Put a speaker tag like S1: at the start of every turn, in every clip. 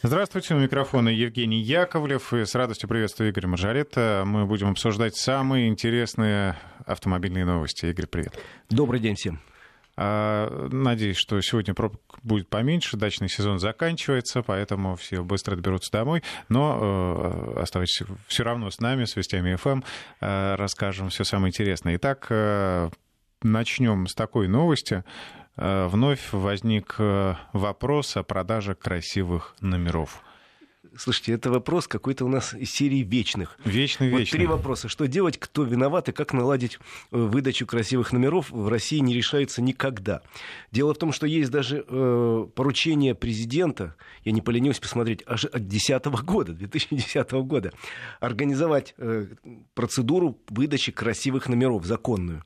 S1: Здравствуйте, у микрофона Евгений Яковлев. И с радостью приветствую Игоря Маржарета. Мы будем обсуждать самые интересные автомобильные новости. Игорь, привет.
S2: Добрый день всем.
S1: А, надеюсь, что сегодня пробок будет поменьше, дачный сезон заканчивается, поэтому все быстро доберутся домой. Но э, оставайтесь все равно с нами, с Вестями ФМ, э, расскажем все самое интересное. Итак, э, начнем с такой новости. Э, вновь возник э, вопрос о продаже красивых номеров.
S2: Слушайте, это вопрос какой-то у нас из серии вечных.
S1: Вечный,
S2: вот
S1: вечный.
S2: три вопроса. Что делать, кто виноват и как наладить э, выдачу красивых номеров в России не решается никогда. Дело в том, что есть даже э, поручение президента, я не поленюсь посмотреть, аж от 2010 года, 2010 года, организовать э, процедуру выдачи красивых номеров, законную.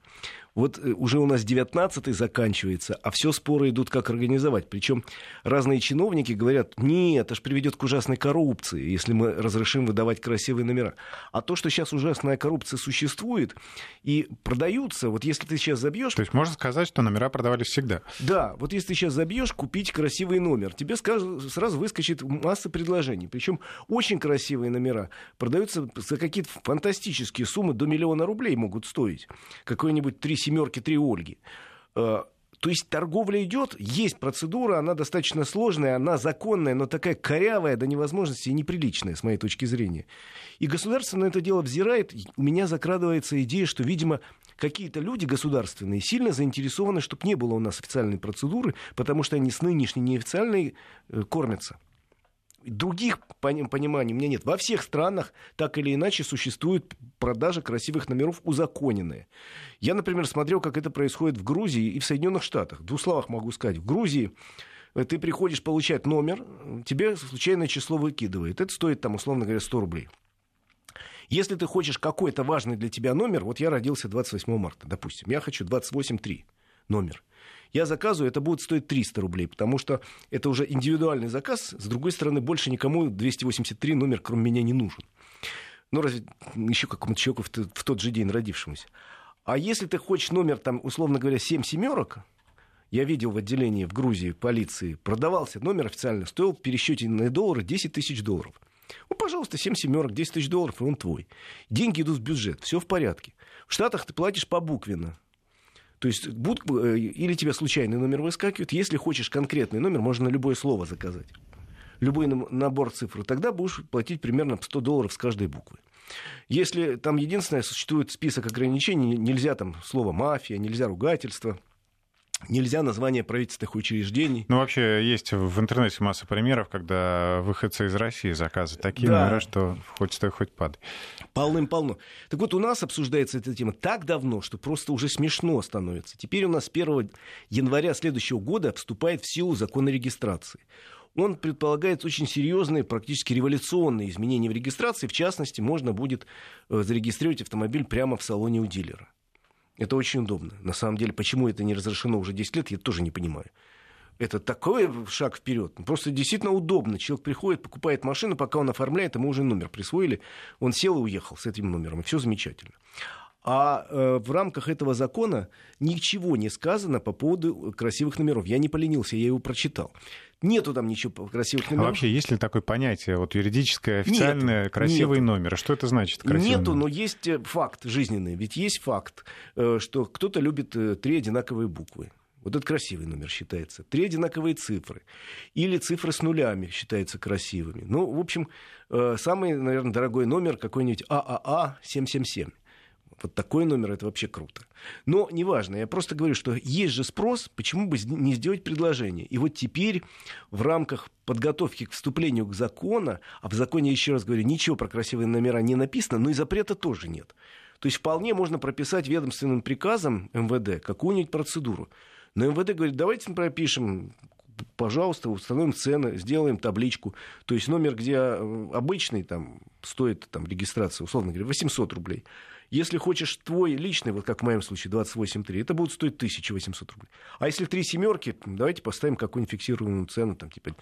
S2: Вот э, уже у нас 19-й заканчивается, а все споры идут, как организовать. Причем разные чиновники говорят, нет, это же приведет к ужасной коррупции, если мы разрешим выдавать красивые номера. А то, что сейчас ужасная коррупция существует и продаются, вот если ты сейчас забьешь...
S1: То есть можно сказать, что номера продавались всегда?
S2: Да, вот если ты сейчас забьешь купить красивый номер, тебе сразу выскочит масса предложений. Причем очень красивые номера продаются за какие-то фантастические суммы, до миллиона рублей могут стоить. Какой-нибудь три семерки, три Ольги. Э, то есть торговля идет, есть процедура, она достаточно сложная, она законная, но такая корявая до невозможности и неприличная, с моей точки зрения. И государство на это дело взирает. У меня закрадывается идея, что, видимо, какие-то люди государственные сильно заинтересованы, чтобы не было у нас официальной процедуры, потому что они с нынешней неофициальной э, кормятся. Других пониманий у меня нет. Во всех странах так или иначе существует продажа красивых номеров узаконенные. Я, например, смотрел, как это происходит в Грузии и в Соединенных Штатах. В двух словах могу сказать. В Грузии э, ты приходишь получать номер, тебе случайное число выкидывает. Это стоит, там, условно говоря, 100 рублей. Если ты хочешь какой-то важный для тебя номер, вот я родился 28 марта, допустим, я хочу 28.3 номер я заказываю, это будет стоить 300 рублей, потому что это уже индивидуальный заказ. С другой стороны, больше никому 283 номер, кроме меня, не нужен. Ну, разве еще какому-то человеку в, тот же день родившемуся. А если ты хочешь номер, там, условно говоря, 7 семерок, я видел в отделении в Грузии полиции, продавался номер официально, стоил в пересчете на доллары 10 тысяч долларов. Ну, пожалуйста, 7 семерок, 10 тысяч долларов, и он твой. Деньги идут в бюджет, все в порядке. В Штатах ты платишь по буквенно. То есть будут, э, или тебе случайный номер выскакивает. Если хочешь конкретный номер, можно любое слово заказать. Любой набор цифр. Тогда будешь платить примерно 100 долларов с каждой буквы. Если там единственное, существует список ограничений, нельзя там слово мафия, нельзя ругательство – Нельзя название правительственных учреждений.
S1: Ну, вообще, есть в интернете масса примеров, когда выходцы из России заказывают такие да. номера, что хоть стой, хоть падай.
S2: Полным-полно. Так вот, у нас обсуждается эта тема так давно, что просто уже смешно становится. Теперь у нас 1 января следующего года вступает в силу закон о регистрации он предполагает очень серьезные, практически революционные изменения в регистрации. В частности, можно будет э, зарегистрировать автомобиль прямо в салоне у дилера. Это очень удобно. На самом деле, почему это не разрешено уже 10 лет, я тоже не понимаю. Это такой шаг вперед. Просто действительно удобно. Человек приходит, покупает машину, пока он оформляет, ему уже номер присвоили. Он сел и уехал с этим номером. Все замечательно. А э, в рамках этого закона ничего не сказано по поводу красивых номеров. Я не поленился, я его прочитал. Нету там ничего красивых
S1: номеров. А вообще есть ли такое понятие, вот юридическое, официальное, нету, красивый нету. номер? Что это значит?
S2: Красивый нету,
S1: номер?
S2: но есть э, факт жизненный. Ведь есть факт, э, что кто-то любит э, три одинаковые буквы. Вот это красивый номер считается. Три одинаковые цифры. Или цифры с нулями считаются красивыми. Ну, в общем, самый, наверное, дорогой номер какой-нибудь ААА 777. Вот такой номер это вообще круто. Но неважно, я просто говорю, что есть же спрос, почему бы не сделать предложение. И вот теперь в рамках подготовки к вступлению к закону, а в законе, еще раз говорю, ничего про красивые номера не написано, но и запрета тоже нет. То есть вполне можно прописать ведомственным приказом МВД какую-нибудь процедуру. Но МВД говорит, давайте мы пропишем пожалуйста, установим цены, сделаем табличку. То есть номер, где э, обычный там, стоит там, регистрация, условно говоря, 800 рублей, если хочешь твой личный, вот как в моем случае, 28.3, это будет стоить 1800 рублей. А если три семерки, давайте поставим какую-нибудь фиксированную цену, там, типа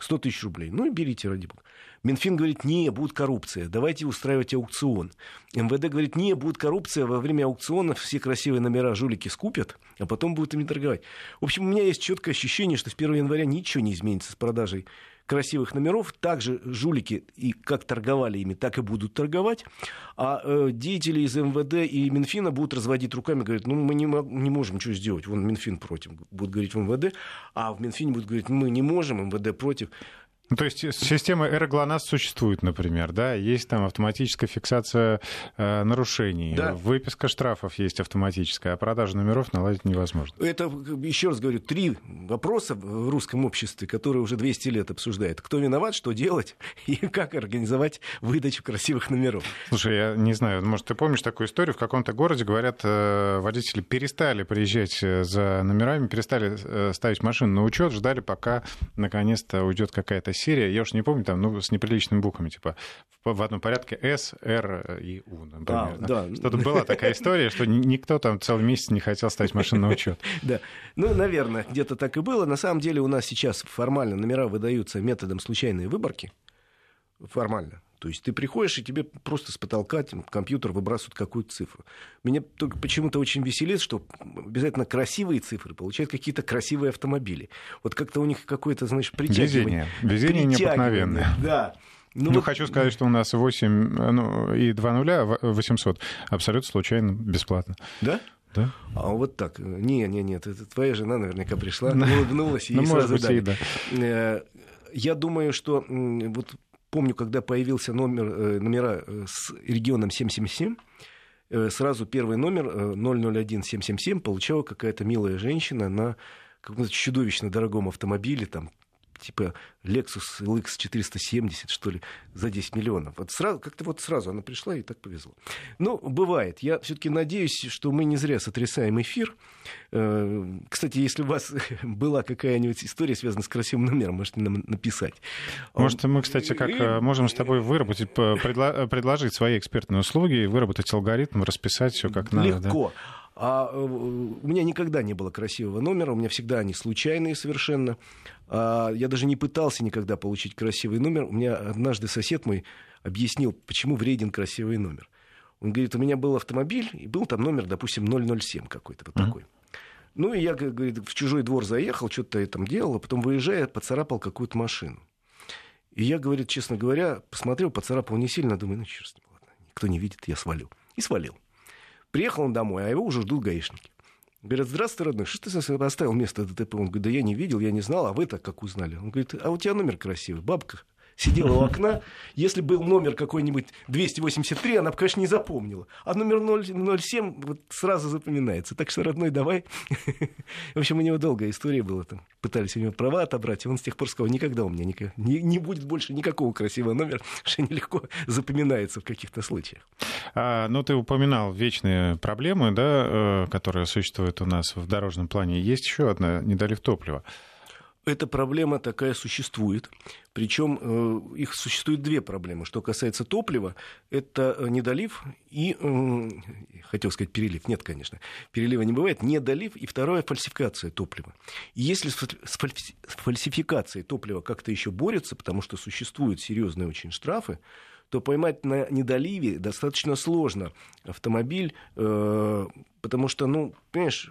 S2: 100 тысяч рублей. Ну и берите, ради бога. Минфин говорит, не, будет коррупция, давайте устраивать аукцион. МВД говорит, не, будет коррупция, во время аукциона все красивые номера жулики скупят, а потом будут ими торговать. В общем, у меня есть четкое ощущение, что с 1 января ничего не изменится с продажей красивых номеров. Также жулики и как торговали ими, так и будут торговать. А э, деятели из МВД и Минфина будут разводить руками, говорят, ну мы не, не можем ничего сделать. Вон Минфин против, будет говорить в МВД, а в Минфине будут говорить, мы не можем, МВД против.
S1: Ну, то есть система «Эроглонасс» существует, например, да? Есть там автоматическая фиксация э, нарушений, да. выписка штрафов есть автоматическая, а продажу номеров наладить невозможно.
S2: Это, еще раз говорю, три вопроса в русском обществе, которые уже 200 лет обсуждают. Кто виноват, что делать и как организовать выдачу красивых номеров.
S1: Слушай, я не знаю, может, ты помнишь такую историю? В каком-то городе, говорят, э, водители перестали приезжать э, за номерами, перестали э, ставить машину на учет, ждали, пока наконец-то уйдет какая-то серия, я уж не помню, там, ну, с неприличными буквами, типа в одном порядке С, Р и У, например. А, да. Что-то была такая история, что никто там целый месяц не хотел ставить машину на учет.
S2: Да, ну, наверное, где-то так и было. На самом деле у нас сейчас формально номера выдаются методом случайной выборки. Формально. То есть ты приходишь, и тебе просто с потолка компьютер выбрасывает какую-то цифру. Меня только почему-то очень веселит, что обязательно красивые цифры получают какие-то красивые автомобили. Вот как-то у них какое-то, знаешь,
S1: притягивание. Везение. Везение необыкновенное.
S2: Да.
S1: Ну, ну вот... хочу сказать, что у нас 8 ну, и 2 нуля, 800, абсолютно случайно, бесплатно.
S2: Да?
S1: Да?
S2: А вот так. Не, не, нет, это твоя жена наверняка пришла, улыбнулась и ну, сразу может быть, да. Э, я думаю, что вот помню, когда появился номер, э, номера э, с регионом 777, э, сразу первый номер 001777 получала какая-то милая женщина на каком-то чудовищно дорогом автомобиле, там типа Lexus LX 470, что ли, за 10 миллионов. Вот сразу, как-то вот сразу она пришла и так повезло. Ну, бывает. Я все-таки надеюсь, что мы не зря сотрясаем эфир. Э, кстати, если у вас была какая-нибудь история, связанная с красивым номером, можете нам написать.
S1: Может, мы, кстати, как и... Э, можем с тобой выработать, предло... предложить свои экспертные услуги, выработать алгоритм, расписать все как надо.
S2: Легко. Да? А э, у меня никогда не было красивого номера, у меня всегда они случайные совершенно. А я даже не пытался никогда получить красивый номер. У меня однажды сосед мой объяснил, почему вреден красивый номер. Он говорит, у меня был автомобиль, и был там номер, допустим, 007 какой-то вот mm-hmm. такой. Ну, и я, говорит, в чужой двор заехал, что-то я там делал, а потом, выезжая, поцарапал какую-то машину. И я, говорит, честно говоря, посмотрел, поцарапал не сильно, думаю, ну, черт ладно, никто не видит, я свалю. И свалил. Приехал он домой, а его уже ждут гаишники. Говорят, здравствуй, родной, что ты оставил место ДТП? Он говорит, да я не видел, я не знал, а вы так как узнали? Он говорит, а у тебя номер красивый, бабка сидела у окна. Если был номер какой-нибудь 283, она бы, конечно, не запомнила. А номер 007 вот сразу запоминается. Так что, родной, давай. В общем, у него долгая история была. Там пытались у него права отобрать, и он с тех пор сказал, никогда у меня никак, не, не будет больше никакого красивого номера, что нелегко запоминается в каких-то случаях.
S1: А, ну, ты упоминал вечные проблемы, да, э, которые существуют у нас в дорожном плане. Есть еще одна, недолив топлива
S2: эта проблема такая существует. Причем э, их существует две проблемы. Что касается топлива, это э, недолив и, хотел сказать перелив, нет, конечно, перелива не бывает, недолив и второе фальсификация топлива. И если с фальсификацией топлива как-то еще борются, потому что существуют серьезные очень штрафы, то поймать на недоливе достаточно сложно автомобиль, э, потому что, ну, понимаешь,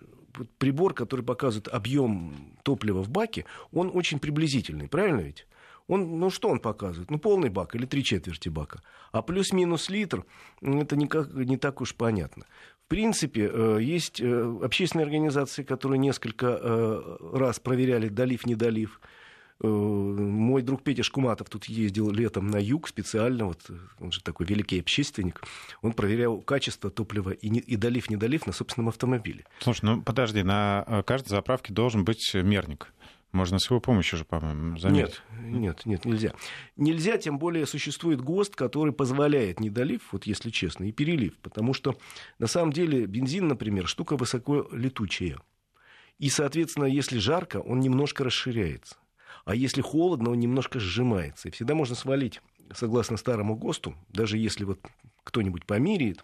S2: прибор, который показывает объем топлива в баке, он очень приблизительный, правильно ведь? Он, ну что он показывает? Ну полный бак или три четверти бака. А плюс-минус литр, это никак, не так уж понятно. В принципе, э, есть э, общественные организации, которые несколько э, раз проверяли долив Э, мой друг Петя Шкуматов тут ездил летом на юг специально, вот он же такой великий общественник, он проверял качество топлива и, не, и долив, не долив на собственном автомобиле.
S1: Слушай, ну подожди, на э, каждой заправке должен быть мерник. Можно с его помощью же, по-моему, заметить.
S2: Нет, нет, нет, нельзя. Нельзя, тем более существует ГОСТ, который позволяет недолив, вот если честно, и перелив. Потому что, на самом деле, бензин, например, штука высоко летучая. И, соответственно, если жарко, он немножко расширяется. А если холодно, он немножко сжимается. И всегда можно свалить, согласно старому ГОСТу, даже если вот кто-нибудь померяет,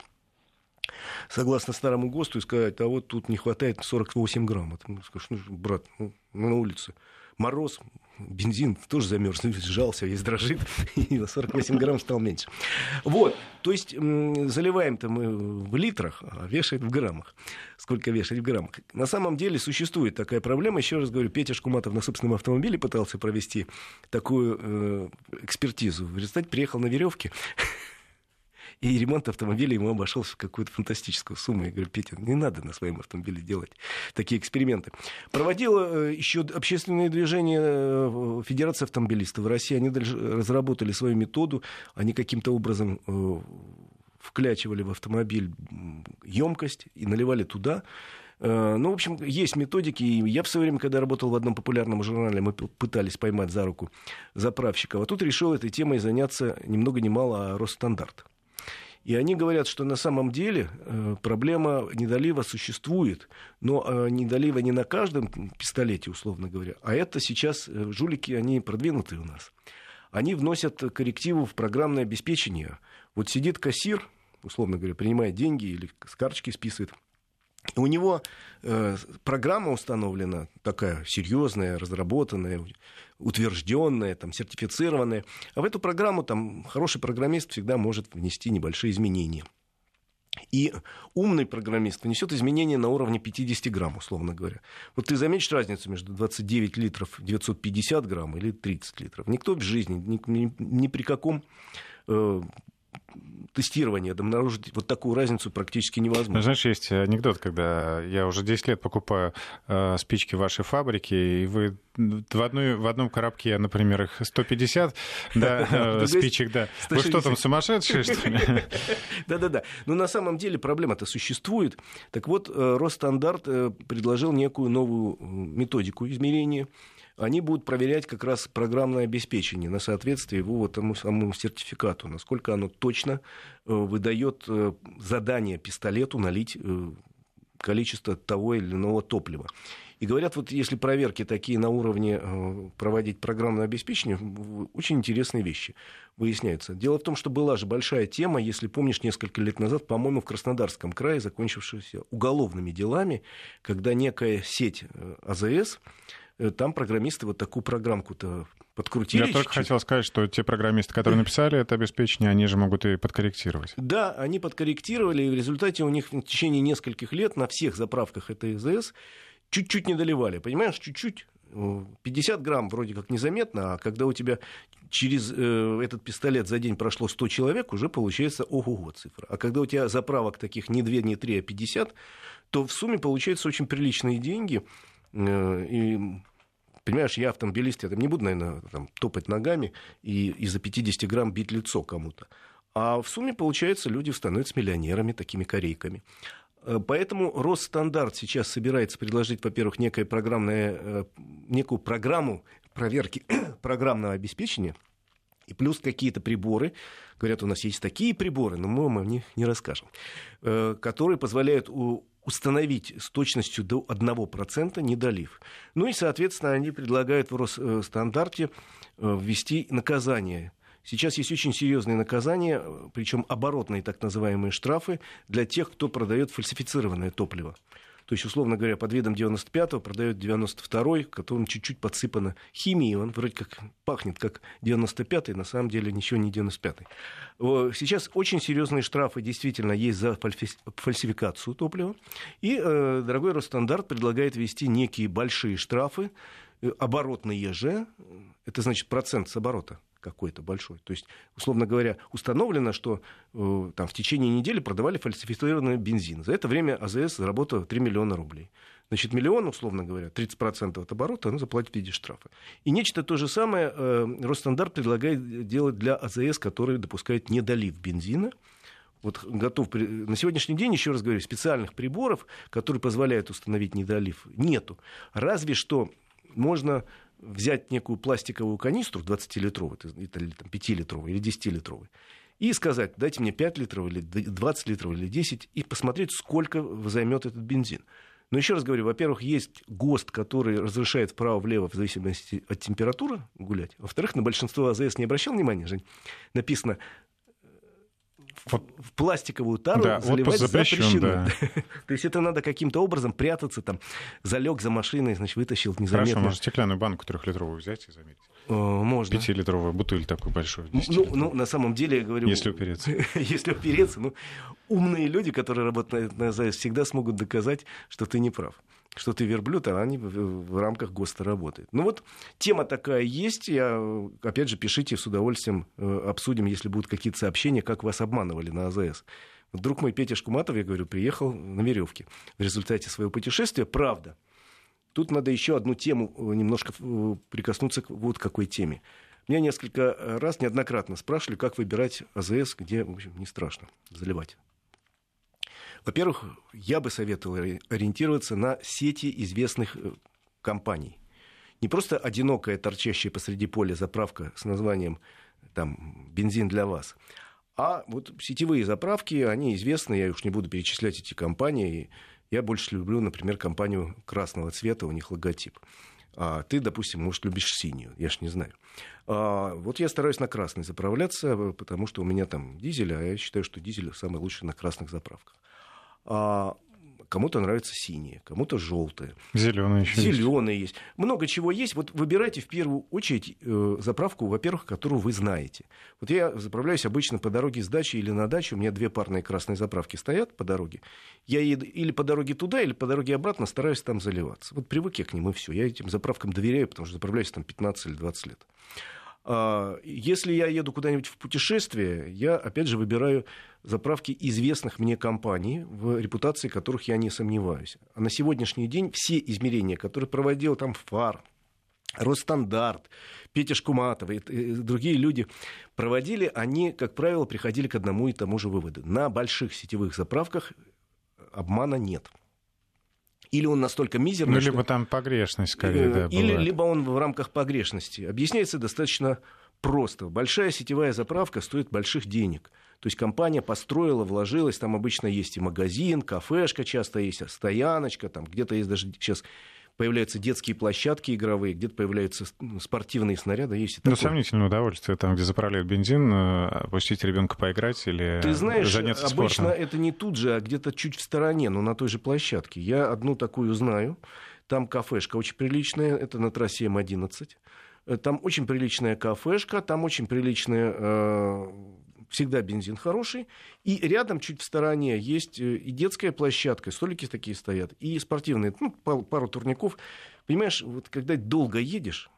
S2: согласно старому ГОСТу, и сказать, а вот тут не хватает 48 грамм. А ты скажешь, ну, брат, ну, на улице мороз, бензин тоже замерз, сжался, весь дрожит, и на 48 грамм стал меньше. Вот, то есть заливаем-то мы в литрах, а вешает в граммах. Сколько вешать в граммах? На самом деле существует такая проблема. Еще раз говорю, Петя Шкуматов на собственном автомобиле пытался провести такую э, экспертизу. В результате приехал на веревке и ремонт автомобиля ему обошелся в какую-то фантастическую сумму. Я говорю, Петя, не надо на своем автомобиле делать такие эксперименты. Проводила э, еще общественное движение э, Федерации автомобилистов в России. Они разработали свою методу. Они каким-то образом э, вклячивали в автомобиль емкость и наливали туда. Ну, в общем, есть методики. И я в свое время, когда работал в одном популярном журнале, мы пытались поймать за руку заправщиков. А тут решил этой темой заняться ни много ни мало, а Росстандарт. И они говорят, что на самом деле э, проблема недолива существует, но э, недолива не на каждом пистолете, условно говоря, а это сейчас э, жулики, они продвинутые у нас. Они вносят коррективу в программное обеспечение. Вот сидит кассир, условно говоря, принимает деньги или с карточки списывает – у него программа установлена такая серьезная, разработанная, утвержденная, там, сертифицированная. А в эту программу там, хороший программист всегда может внести небольшие изменения. И умный программист внесет изменения на уровне 50 грамм, условно говоря. Вот ты заметишь разницу между 29 литров 950 грамм или 30 литров. Никто в жизни, ни, ни, ни при каком э, тестирования обнаружить вот такую разницу практически невозможно. Ну,
S1: знаешь, есть анекдот, когда я уже 10 лет покупаю э, спички в вашей фабрике, и вы в, одной, в одном коробке, например, их 150 да, э, спичек, да. Вы что там, сумасшедшие, что ли?
S2: Да-да-да. Но на самом деле проблема-то существует. Так вот, э, Росстандарт э, предложил некую новую методику измерения они будут проверять как раз программное обеспечение на соответствие его вот тому самому сертификату, насколько оно точно э, выдает э, задание пистолету налить э, количество того или иного топлива. И говорят, вот если проверки такие на уровне проводить программное обеспечение, очень интересные вещи выясняются. Дело в том, что была же большая тема, если помнишь, несколько лет назад, по-моему, в Краснодарском крае, закончившаяся уголовными делами, когда некая сеть АЗС там программисты вот такую программку-то подкрутили.
S1: Я только хотел сказать, что те программисты, которые написали это обеспечение, они же могут и подкорректировать.
S2: Да, они подкорректировали, и в результате у них в течение нескольких лет на всех заправках этой ЭЗС чуть-чуть не доливали. Понимаешь, чуть-чуть 50 грамм вроде как незаметно, а когда у тебя через э, этот пистолет за день прошло 100 человек, уже получается ого-го цифра. А когда у тебя заправок таких не 2, не 3, а 50, то в сумме получаются очень приличные деньги. Э, и Понимаешь, я автомобилист, я там не буду, наверное, там, топать ногами и из-за 50 грамм бить лицо кому-то. А в сумме, получается, люди становятся миллионерами, такими корейками. Э, поэтому Росстандарт сейчас собирается предложить, во-первых, некое программное, э, некую программу проверки программного обеспечения, и плюс какие-то приборы, говорят, у нас есть такие приборы, но мы вам о них не расскажем, которые позволяют установить с точностью до 1% недолив. Ну и, соответственно, они предлагают в Росстандарте э, ввести наказание Сейчас есть очень серьезные наказания, причем оборотные так называемые штрафы для тех, кто продает фальсифицированное топливо. То есть, условно говоря, под видом 95-го продают 92-й, которым чуть-чуть подсыпано химией. Он вроде как пахнет как 95-й, на самом деле ничего не 95-й. Сейчас очень серьезные штрафы действительно есть за фальсификацию топлива. И э, дорогой Росстандарт предлагает ввести некие большие штрафы, э, оборотные же, это значит процент с оборота какой-то большой. То есть, условно говоря, установлено, что э, там, в течение недели продавали фальсифицированный бензин. За это время АЗС заработала 3 миллиона рублей. Значит, миллион, условно говоря, 30% от оборота, она заплатит в виде штрафа. И нечто то же самое э, Росстандарт предлагает делать для АЗС, который допускает недолив бензина. Вот готов на сегодняшний день, еще раз говорю, специальных приборов, которые позволяют установить недолив, нету. Разве что можно взять некую пластиковую канистру 20-литровую, или там, 5-литровую, или 10-литровую, и сказать, дайте мне 5 литров, или 20 литров, или 10, и посмотреть, сколько займет этот бензин. Но еще раз говорю, во-первых, есть ГОСТ, который разрешает вправо-влево в зависимости от температуры гулять. Во-вторых, на большинство АЗС не обращал внимания, Жень, написано в пластиковую тару
S1: да,
S2: заливать
S1: запрещен,
S2: запрещено.
S1: Да.
S2: То есть это надо каким-то образом прятаться, там, залег за машиной, значит, вытащил незаметно.
S1: Хорошо, можно стеклянную банку трехлитровую взять и замерить.
S2: Э, можно.
S1: Пятилитровую бутыль такую большую.
S2: Ну, ну, на самом деле, я говорю...
S1: Если упереться.
S2: если упереться, ну, умные люди, которые работают на АЗС, всегда смогут доказать, что ты не прав что ты верблюд, а они в, рамках ГОСТа работают. Ну вот тема такая есть. Я, опять же, пишите с удовольствием, э, обсудим, если будут какие-то сообщения, как вас обманывали на АЗС. Вдруг мой Петя Шкуматов, я говорю, приехал на веревке в результате своего путешествия. Правда. Тут надо еще одну тему э, немножко э, прикоснуться к вот какой теме. Меня несколько раз, неоднократно спрашивали, как выбирать АЗС, где, в общем, не страшно заливать. Во-первых, я бы советовал ориентироваться на сети известных э, компаний. Не просто одинокая, торчащая посреди поля заправка с названием там, «бензин для вас», а вот сетевые заправки, они известны, я уж не буду перечислять эти компании. Я больше люблю, например, компанию красного цвета, у них логотип. А ты, допустим, может, любишь синюю, я ж не знаю. А, вот я стараюсь на красный заправляться, потому что у меня там дизель, а я считаю, что дизель самый лучший на красных заправках. А, кому-то нравятся синие, кому-то желтые.
S1: Зеленые еще
S2: Зеленые есть. есть. Много чего есть. Вот выбирайте в первую очередь э, заправку, во-первых, которую вы знаете. Вот я заправляюсь обычно по дороге с дачи или на дачу. У меня две парные красные заправки стоят по дороге. Я еду или по дороге туда, или по дороге обратно, стараюсь там заливаться. Вот привык я к ним, и все. Я этим заправкам доверяю, потому что заправляюсь там 15 или 20 лет. А, если я еду куда-нибудь в путешествие, я, опять же, выбираю заправки известных мне компаний, в репутации которых я не сомневаюсь. А на сегодняшний день все измерения, которые проводил там ФАР, Росстандарт, Петя Шкуматов и другие люди проводили, они, как правило, приходили к одному и тому же выводу. На больших сетевых заправках обмана нет. Или он настолько мизерный,
S1: Ну, либо что... там погрешность, скорее,
S2: э,
S1: да,
S2: Или либо он в рамках погрешности. Объясняется достаточно просто. Большая сетевая заправка стоит больших денег. То есть компания построила, вложилась, там обычно есть и магазин, кафешка часто есть, стояночка, там где-то есть даже сейчас появляются детские площадки игровые, где-то появляются ну, спортивные снаряды. Есть
S1: ну, сомнительное удовольствие, там, где заправляют бензин, э, пустить ребенка поиграть или
S2: Ты знаешь,
S1: заняться
S2: обычно
S1: спортом.
S2: это не тут же, а где-то чуть в стороне, но на той же площадке. Я одну такую знаю. Там кафешка очень приличная, это на трассе М11. Э, там очень приличная кафешка, там очень приличная э, всегда бензин хороший. И рядом, чуть в стороне, есть э, и детская площадка, столики такие стоят, и спортивные, ну, пару турников. Понимаешь, вот когда долго едешь,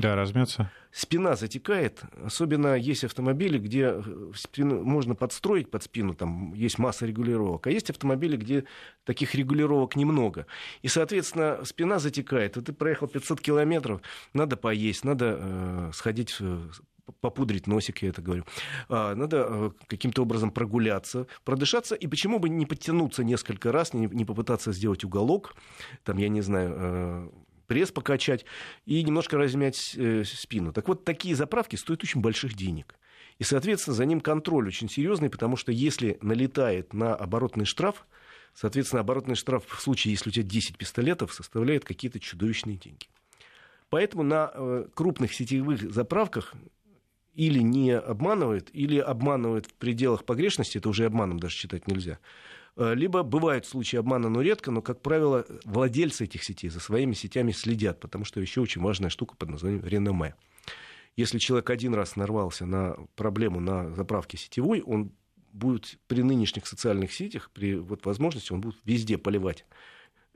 S1: да, размется.
S2: Спина затекает, особенно есть автомобили, где э, спину можно подстроить под спину, там есть масса регулировок, а есть автомобили, где таких регулировок немного. И, соответственно, спина затекает, и ты проехал 500 километров, надо поесть, надо э, сходить попудрить носик, я это говорю. А, надо э, каким-то образом прогуляться, продышаться, и почему бы не подтянуться несколько раз, не, попытаться сделать уголок, там, я не знаю, э, пресс покачать и немножко размять э, спину. Так вот, такие заправки стоят очень больших денег. И, соответственно, за ним контроль очень серьезный, потому что если налетает на оборотный штраф, соответственно, оборотный штраф в случае, если у тебя 10 пистолетов, составляет какие-то чудовищные деньги. Поэтому на крупных сетевых заправках или не обманывает, или обманывает в пределах погрешности, это уже обманом даже считать нельзя. Э, либо бывают случаи обмана, но редко, но, как правило, владельцы этих сетей за своими сетями следят, потому что еще очень важная штука под названием реноме. Если человек один раз нарвался на проблему на заправке сетевой, он будет при нынешних социальных сетях, при вот возможности, он будет везде поливать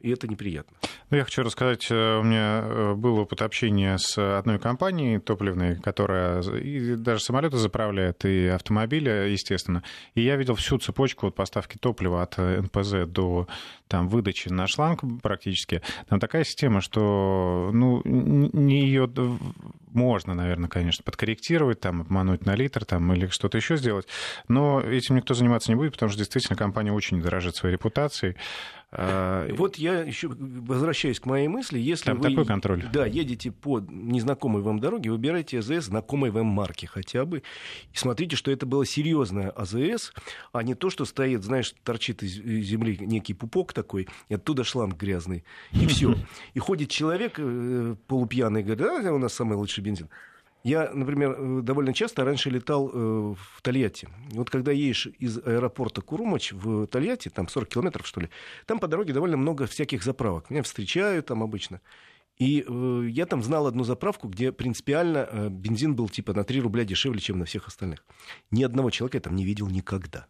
S2: и это неприятно.
S1: Ну, я хочу рассказать, э, у меня э, был опыт общения с одной компанией топливной, которая и даже самолеты заправляет, и автомобили, естественно. И я видел всю цепочку от поставки топлива от НПЗ до там, выдачи на шланг практически. Там такая система, что ну, не ее можно, наверное, конечно, подкорректировать, там, обмануть на литр там, или что-то еще сделать. Но этим никто заниматься не будет, потому что действительно компания очень дорожит своей репутацией.
S2: А, вот я еще возвращаюсь к моей мысли. Если
S1: Там
S2: вы
S1: такой контроль.
S2: Да, едете по незнакомой вам дороге, выбирайте АЗС знакомой вам марки хотя бы. И смотрите, что это было серьезное АЗС, а не то, что стоит, знаешь, торчит из земли некий пупок такой, и оттуда шланг грязный. И все. И ходит человек э, полупьяный говорит, а, у нас самый лучший бензин. Я, например, э, довольно часто раньше летал э, в Тольятти. Вот когда едешь из аэропорта Курумач в Тольятти, там 40 километров, что ли, там по дороге довольно много всяких заправок. Меня встречают там обычно. И э, я там знал одну заправку, где принципиально бензин был типа на 3 рубля дешевле, чем на всех остальных. Ни одного человека я там не видел никогда.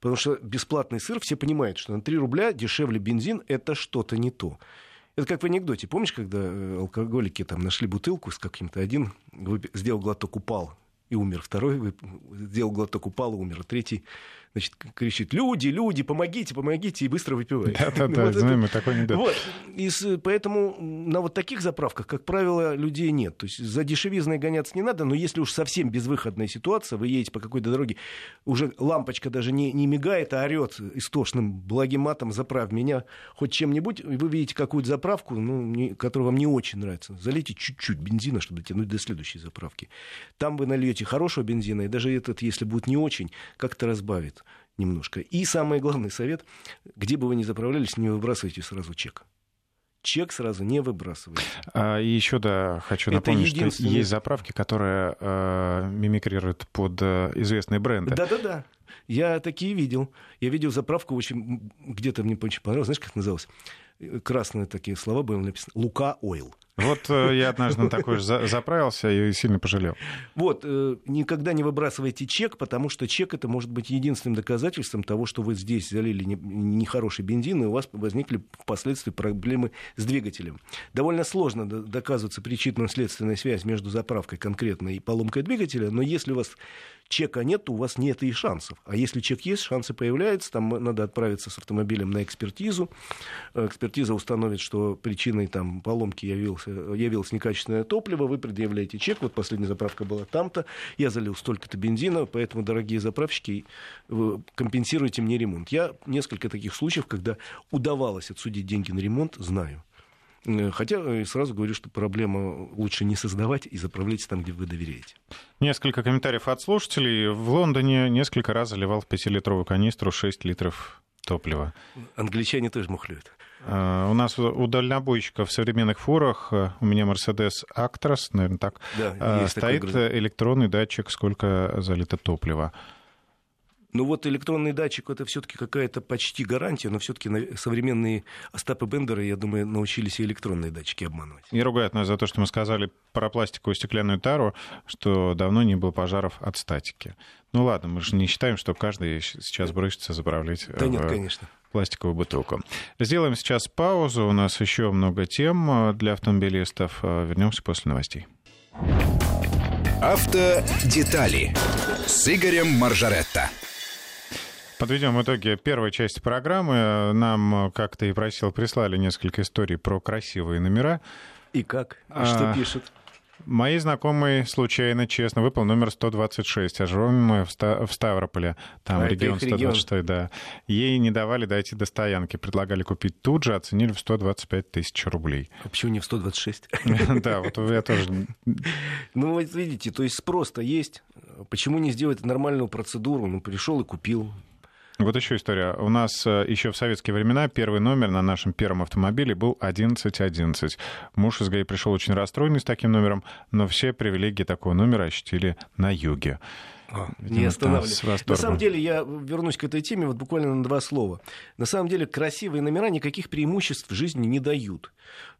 S2: Потому что бесплатный сыр, все понимают, что на 3 рубля дешевле бензин – это что-то не то. Это как в анекдоте. Помнишь, когда э, алкоголики там нашли бутылку с каким-то один, сделал глоток, упал и умер. Второй сделал глоток, упал и умер. Третий значит, кричит, люди, люди, помогите, помогите, и быстро выпивает.
S1: Да-да-да, вот знаем, это... такой анекдот.
S2: Вот. И поэтому на вот таких заправках, как правило, людей нет. То есть за дешевизной гоняться не надо, но если уж совсем безвыходная ситуация, вы едете по какой-то дороге, уже лампочка даже не, не мигает, а орет истошным благим матом, заправь меня хоть чем-нибудь, и вы видите какую-то заправку, ну, не, которая вам не очень нравится. Залейте чуть-чуть бензина, чтобы дотянуть до следующей заправки. Там вы нальете хорошего бензина, и даже этот, если будет не очень, как-то разбавит немножко. И самый главный совет, где бы вы ни заправлялись, не выбрасывайте сразу чек чек сразу не выбрасывайте.
S1: А, и еще, да, хочу напомнить, что есть заправки, которые э, мимикрируют под э, известные бренды.
S2: Да-да-да. Я такие видел. Я видел заправку очень... Где-то мне очень понравилось. Знаешь, как называлось? Красные такие слова были написаны. Лука Ойл.
S1: Вот э, я однажды на такой же заправился и сильно пожалел.
S2: Вот, э, никогда не выбрасывайте чек, потому что чек это может быть единственным доказательством того, что вы здесь залили нехороший бензин, и у вас возникли впоследствии проблемы с двигателем. Довольно сложно доказываться причинно-следственная связь между заправкой конкретно и поломкой двигателя, но если у вас чека нет, у вас нет и шансов. А если чек есть, шансы появляются, там надо отправиться с автомобилем на экспертизу. Экспертиза установит, что причиной там, поломки явился, явилось некачественное топливо, вы предъявляете чек, вот последняя заправка была там-то, я залил столько-то бензина, поэтому, дорогие заправщики, компенсируйте мне ремонт. Я несколько таких случаев, когда удавалось отсудить деньги на ремонт, знаю. Э, хотя э, сразу говорю, что проблема лучше не создавать и заправлять там, где вы доверяете.
S1: Несколько комментариев от слушателей. В Лондоне несколько раз заливал в 5-литровую канистру 6 литров топлива.
S2: Англичане тоже мухлюют.
S1: Uh, у нас у дальнобойщиков в современных фурах, у меня Mercedes Actros, наверное, так, да, uh, стоит электронный датчик, сколько залито топлива.
S2: Ну вот электронный датчик это все-таки какая-то почти гарантия, но все-таки современные Остапы Бендеры, я думаю, научились и электронные датчики обманывать.
S1: Не ругают нас за то, что мы сказали про пластиковую стеклянную тару, что давно не было пожаров от статики. Ну ладно, мы же не считаем, что каждый сейчас бросится заправлять
S2: да нет, конечно.
S1: пластиковую бутылку. Сделаем сейчас паузу. У нас еще много тем для автомобилистов. Вернемся после новостей.
S3: Автодетали с Игорем Маржаретто.
S1: Подведем итоги первой части программы. Нам, как ты и просил, прислали несколько историй про красивые номера.
S2: И как? А что пишут?
S1: Мои знакомые случайно, честно, выпал номер 126, а живем мы в, Ста- в Ставрополе, там а регион 126, регион. да. Ей не давали дойти до стоянки, предлагали купить тут же, оценили в 125 тысяч рублей.
S2: А почему не в 126?
S1: Да, вот я тоже...
S2: Ну, вот видите, то есть спрос-то есть. Почему не сделать нормальную процедуру? Ну, пришел и купил.
S1: Вот еще история. У нас э, еще в советские времена первый номер на нашем первом автомобиле был 1111. Муж из ГАИ пришел очень расстроенный с таким номером, но все привилегии такого номера ощутили на юге.
S2: А, не останавливайся. На самом деле, я вернусь к этой теме вот буквально на два слова. На самом деле, красивые номера никаких преимуществ в жизни не дают.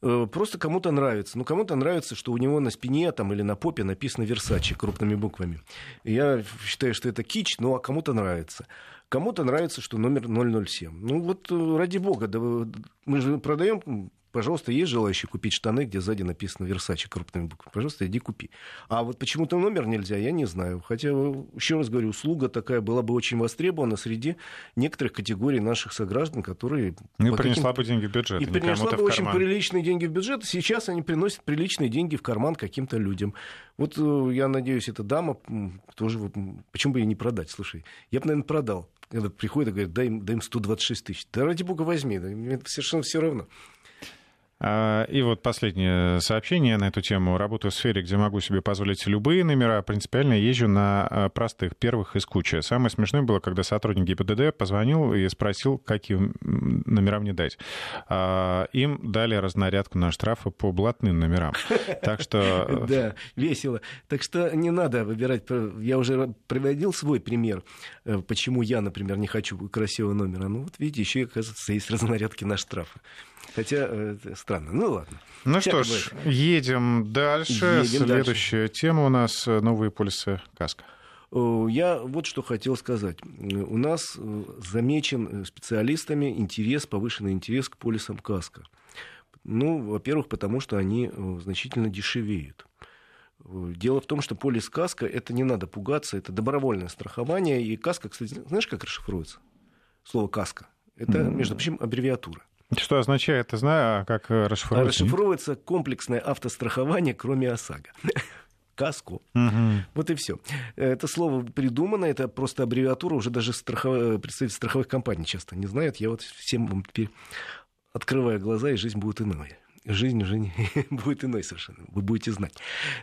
S2: Э, просто кому-то нравится. Ну, кому-то нравится, что у него на спине там, или на попе написано «Версачи» крупными буквами. Я считаю, что это кич, но а кому-то нравится. Кому-то нравится, что номер 007. Ну вот э, ради бога, да, мы же продаем Пожалуйста, есть желающие купить штаны, где сзади написано Версачи крупными буквами? Пожалуйста, иди купи. А вот почему-то номер нельзя, я не знаю. Хотя, еще раз говорю, услуга такая была бы очень востребована среди некоторых категорий наших сограждан, которые...
S1: Ну, принесла бы деньги в бюджет.
S2: И принесла бы очень приличные деньги в бюджет. Сейчас они приносят приличные деньги в карман каким-то людям. Вот э, я надеюсь, эта дама тоже... Почему бы ее не продать? Слушай, я бы, наверное, продал когда приходит и говорит, дай им, дай им 126 тысяч. Да ради бога возьми, мне совершенно все равно.
S1: А, и вот последнее сообщение на эту тему. Работаю в сфере, где могу себе позволить любые номера. Принципиально езжу на а, простых, первых из кучи. Самое смешное было, когда сотрудник ГИБДД позвонил и спросил, какие номера мне дать. А, им дали разнарядку на штрафы по блатным номерам. Так что...
S2: Да, весело. Так что не надо выбирать. Я уже приводил свой пример, э, почему я, например, не хочу красивого номера. Ну вот видите, еще, оказывается, есть разнарядки на штрафы. Хотя э, странно. Ну ладно.
S1: Ну что ж, едем дальше. Едем Следующая дальше. тема у нас э, новые полисы КАСКО.
S2: Я вот что хотел сказать. У нас э, замечен специалистами интерес, повышенный интерес к полисам КАСКО. Ну, во-первых, потому что они значительно дешевеют. Дело в том, что полис КАСКО, это не надо пугаться, это добровольное страхование. И КАСКО, кстати, знаешь, как расшифруется? Слово КАСКО. Это, между прочим, аббревиатура.
S1: Что означает, я знаю, а как э, расшифровывается?
S2: Расшифровывается комплексное автострахование, кроме ОСАГО каску. Угу. Вот и все. Это слово придумано, это просто аббревиатура, уже даже страхов... представители страховых компаний часто не знают. Я вот всем вам теперь открываю глаза, и жизнь будет иная жизнь уже будет иной совершенно, вы будете знать.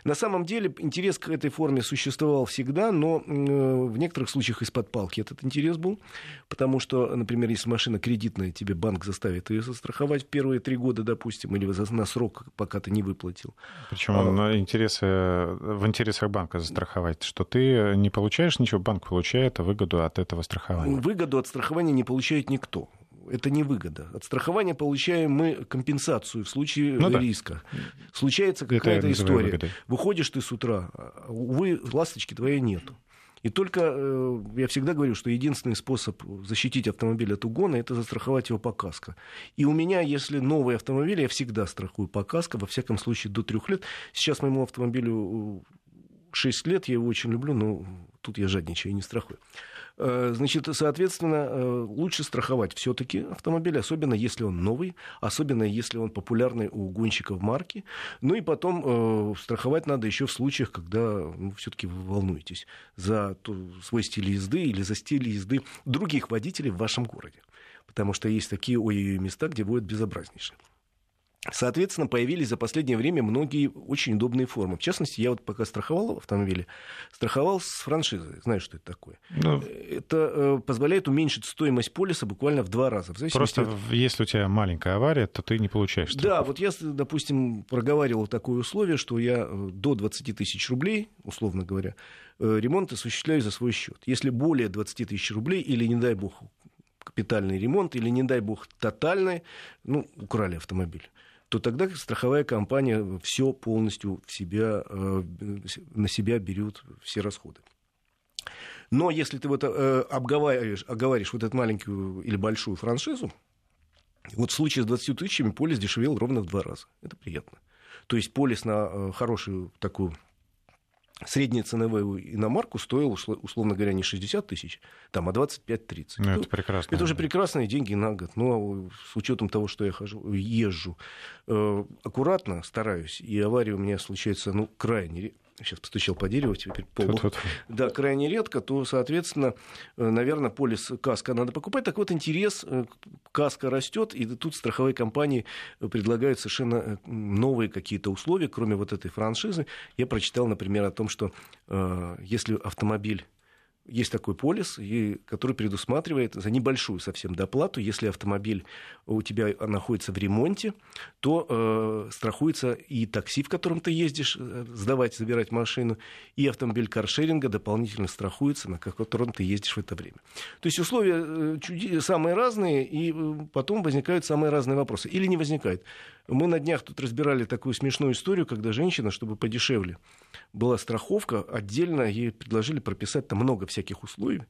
S2: На самом деле интерес к этой форме существовал всегда, но в некоторых случаях из-под палки этот интерес был, потому что, например, если машина кредитная, тебе банк заставит ее застраховать в первые три года, допустим, или на срок, пока ты не выплатил.
S1: Причем а, интересы, в интересах банка застраховать, что ты не получаешь ничего, банк получает выгоду от этого страхования.
S2: Выгоду от страхования не получает никто это не выгода. От страхования получаем мы компенсацию в случае ну, риска. Да. Случается какая-то история. Выгодой. Выходишь ты с утра, а, увы, ласточки твоей нету. И только э, я всегда говорю, что единственный способ защитить автомобиль от угона это застраховать его по каско. И у меня, если новый автомобиль, я всегда страхую по каско, во всяком случае до трех лет. Сейчас моему автомобилю 6 лет, я его очень люблю, но тут я жадничаю и не страхую. Э, значит, соответственно, э, лучше страховать все-таки автомобиль, особенно если он новый, особенно если он популярный у гонщиков марки. Ну и потом э, страховать надо еще в случаях, когда ну, все-таки вы волнуетесь за свой стиль езды или за стиль езды других водителей в вашем городе. Потому что есть такие ой места, где будет безобразнейшее. Соответственно, появились за последнее время многие очень удобные формы. В частности, я вот пока страховал автомобили, страховал с франшизой. Знаешь, что это такое? Ну, это э, позволяет уменьшить стоимость полиса буквально в два раза. В
S1: просто от... если у тебя маленькая авария, то ты не получаешь страховку.
S2: Да, вот я, допустим, проговаривал такое условие, что я э, до 20 тысяч рублей, условно говоря, э, ремонт осуществляю за свой счет. Если более 20 тысяч рублей или, не дай бог, капитальный ремонт или, не дай бог, тотальный, ну, украли автомобиль то тогда страховая компания все полностью в себя, э, на себя берет все расходы. Но если ты вот э, обговариваешь, оговариваешь вот эту маленькую или большую франшизу, вот в случае с 20 тысячами полис дешевел ровно в два раза. Это приятно. То есть полис на э, хорошую такую средняя ценовая иномарку стоила, условно говоря, не 60 тысяч, там, а 25-30.
S1: Ну, это прекрасно.
S2: Это уже прекрасные деньги на год. Но ну, а с учетом того, что я хожу, езжу, э, аккуратно стараюсь, и аварии у меня случаются ну, крайне сейчас постучал по дереву, теперь полу. Да, крайне редко, то, соответственно, э, наверное, полис каска надо покупать. Так вот, интерес э, каска растет, и тут страховые компании предлагают совершенно э, новые какие-то условия, кроме вот этой франшизы. Я прочитал, например, о том, что если автомобиль есть такой полис, который предусматривает за небольшую совсем доплату, если автомобиль у тебя находится в ремонте, то э, страхуется и такси, в котором ты ездишь, э, сдавать, забирать машину, и автомобиль каршеринга дополнительно страхуется, на котором ты ездишь в это время. То есть условия э, самые разные, и э, потом возникают самые разные вопросы. Или не возникает. Мы на днях тут разбирали такую смешную историю, когда женщина, чтобы подешевле была страховка, отдельно ей предложили прописать там много всяких условий.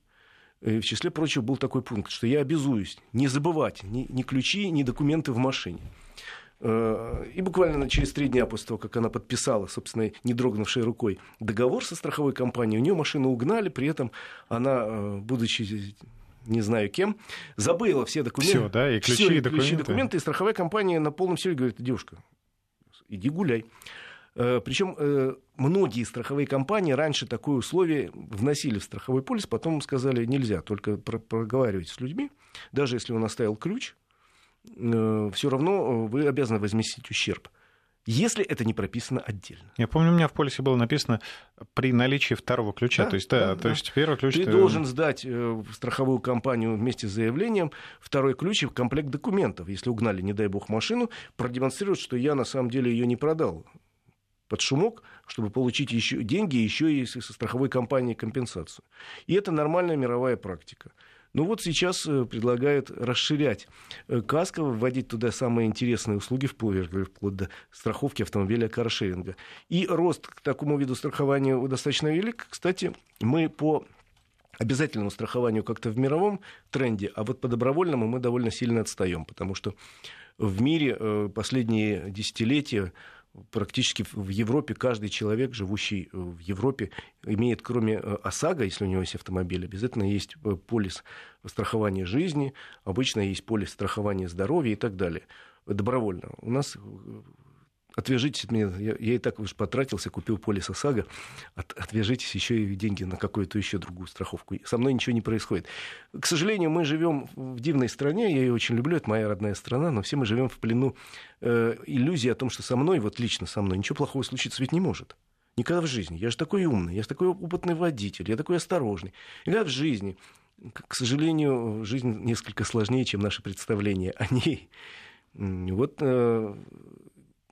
S2: И в числе прочего был такой пункт, что я обязуюсь не забывать ни, ни ключи, ни документы в машине. Э, и буквально через три дня после того, как она подписала, собственно, не дрогнувшей рукой, договор со страховой компанией, у нее машину угнали, при этом она, э, будучи не знаю кем, забыла все документы.
S1: Все, да, и ключи,
S2: все,
S1: и документы. ключи, документы,
S2: и страховая компания на полном серьезе говорит, девушка, иди гуляй. Э, Причем э, многие страховые компании раньше такое условие вносили в страховой полис, потом сказали нельзя, только проговаривать с людьми, даже если он оставил ключ, э, все равно вы обязаны возместить ущерб если это не прописано отдельно.
S1: Я помню, у меня в полисе было написано при наличии второго ключа.
S2: Да,
S1: то есть, да,
S2: да,
S1: то
S2: да.
S1: есть первый ключ...
S2: Ты
S1: ты-
S2: должен сдать э, в страховую компанию вместе с заявлением второй ключ и комплект документов. Если угнали, не дай бог, машину, продемонстрировать, что я на самом деле ее не продал под шумок, чтобы получить еще деньги, еще и со со страховой компании компенсацию. И это нормальная мировая практика. Ну вот сейчас э, предлагают расширять э, КАСКО, вводить туда самые интересные услуги, вплоть, вплоть до страховки автомобиля каршеринга. И рост к такому виду страхования достаточно велик. Кстати, мы по обязательному страхованию как-то в мировом тренде, а вот по добровольному мы довольно сильно отстаем, потому что в мире э, последние десятилетия практически в- Европе каждый человек, живущий э, в Европе, имеет, кроме э, ОСАГО, если у него есть автомобиль, обязательно есть э, полис страхования жизни, обычно есть полис страхования здоровья и так далее. Добровольно. У нас отвяжитесь от меня, я, я и так уж потратился, купил полис ОСАГО, от- отвяжитесь еще и деньги на какую-то еще другую страховку. Со мной ничего не происходит. К сожалению, мы живем в дивной стране, я ее очень люблю, это моя родная страна, но все мы живем в плену э, иллюзии о том, что со мной, вот лично со мной, ничего плохого случиться ведь не может. Никогда в жизни. Я же такой умный, я же такой опытный водитель, я такой осторожный. Никогда в жизни. К сожалению, жизнь несколько сложнее, чем наши представления о ней. Вот э,